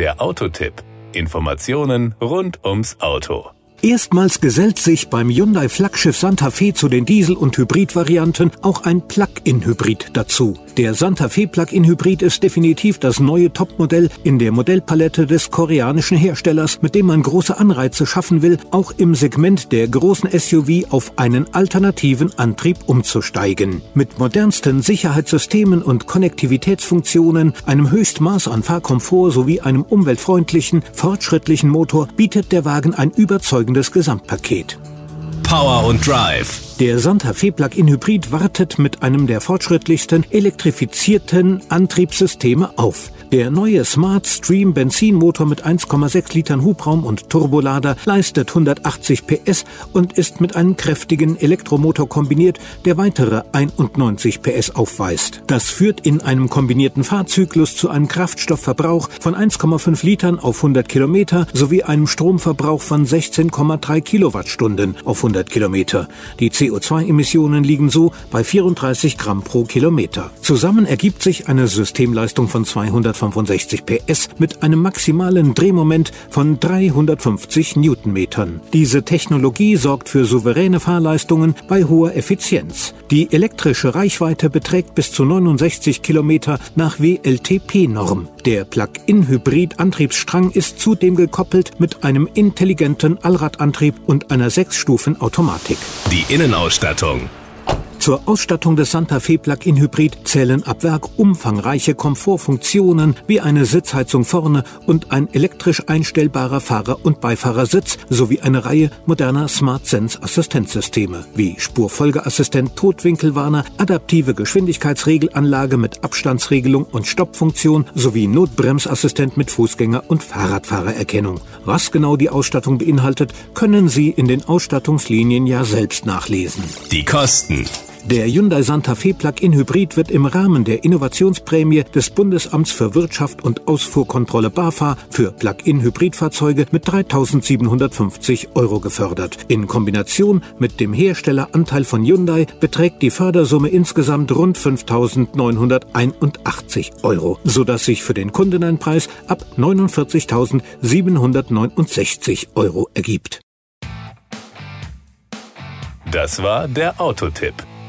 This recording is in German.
Der Autotipp. Informationen rund ums Auto. Erstmals gesellt sich beim Hyundai Flaggschiff Santa Fe zu den Diesel- und Hybridvarianten auch ein Plug-in-Hybrid dazu. Der Santa Fe Plug-in-Hybrid ist definitiv das neue Topmodell in der Modellpalette des koreanischen Herstellers, mit dem man große Anreize schaffen will, auch im Segment der großen SUV auf einen alternativen Antrieb umzusteigen. Mit modernsten Sicherheitssystemen und Konnektivitätsfunktionen, einem Höchstmaß an Fahrkomfort sowie einem umweltfreundlichen, fortschrittlichen Motor bietet der Wagen ein überzeugendes Gesamtpaket. Power und Drive. Der Santa Fe Plug-in Hybrid wartet mit einem der fortschrittlichsten elektrifizierten Antriebssysteme auf. Der neue Smart Stream Benzinmotor mit 1,6 Litern Hubraum und Turbolader leistet 180 PS und ist mit einem kräftigen Elektromotor kombiniert, der weitere 91 PS aufweist. Das führt in einem kombinierten Fahrzyklus zu einem Kraftstoffverbrauch von 1,5 Litern auf 100 Kilometer sowie einem Stromverbrauch von 16,3 Kilowattstunden auf 100 Kilometer. Die CO2-Emissionen liegen so bei 34 Gramm pro Kilometer. Zusammen ergibt sich eine Systemleistung von 265 PS mit einem maximalen Drehmoment von 350 Newtonmetern. Diese Technologie sorgt für souveräne Fahrleistungen bei hoher Effizienz. Die elektrische Reichweite beträgt bis zu 69 Kilometer nach WLTP-Norm. Der Plug-in-Hybrid-Antriebsstrang ist zudem gekoppelt mit einem intelligenten Allradantrieb und einer Sechsstufen-Automatik. Die Innenausstattung. Zur Ausstattung des Santa Fe Plug-in Hybrid zählen ab Werk umfangreiche Komfortfunktionen wie eine Sitzheizung vorne und ein elektrisch einstellbarer Fahrer- und Beifahrersitz sowie eine Reihe moderner Smart Sense Assistenzsysteme wie Spurfolgeassistent, Totwinkelwarner, adaptive Geschwindigkeitsregelanlage mit Abstandsregelung und Stoppfunktion sowie Notbremsassistent mit Fußgänger- und Fahrradfahrererkennung. Was genau die Ausstattung beinhaltet, können Sie in den Ausstattungslinien ja selbst nachlesen. Die Kosten. Der Hyundai Santa Fe Plug-in Hybrid wird im Rahmen der Innovationsprämie des Bundesamts für Wirtschaft und Ausfuhrkontrolle BAFA für Plug-in Hybridfahrzeuge mit 3.750 Euro gefördert. In Kombination mit dem Herstelleranteil von Hyundai beträgt die Fördersumme insgesamt rund 5.981 Euro, sodass sich für den Kunden ein Preis ab 49.769 Euro ergibt. Das war der Autotipp.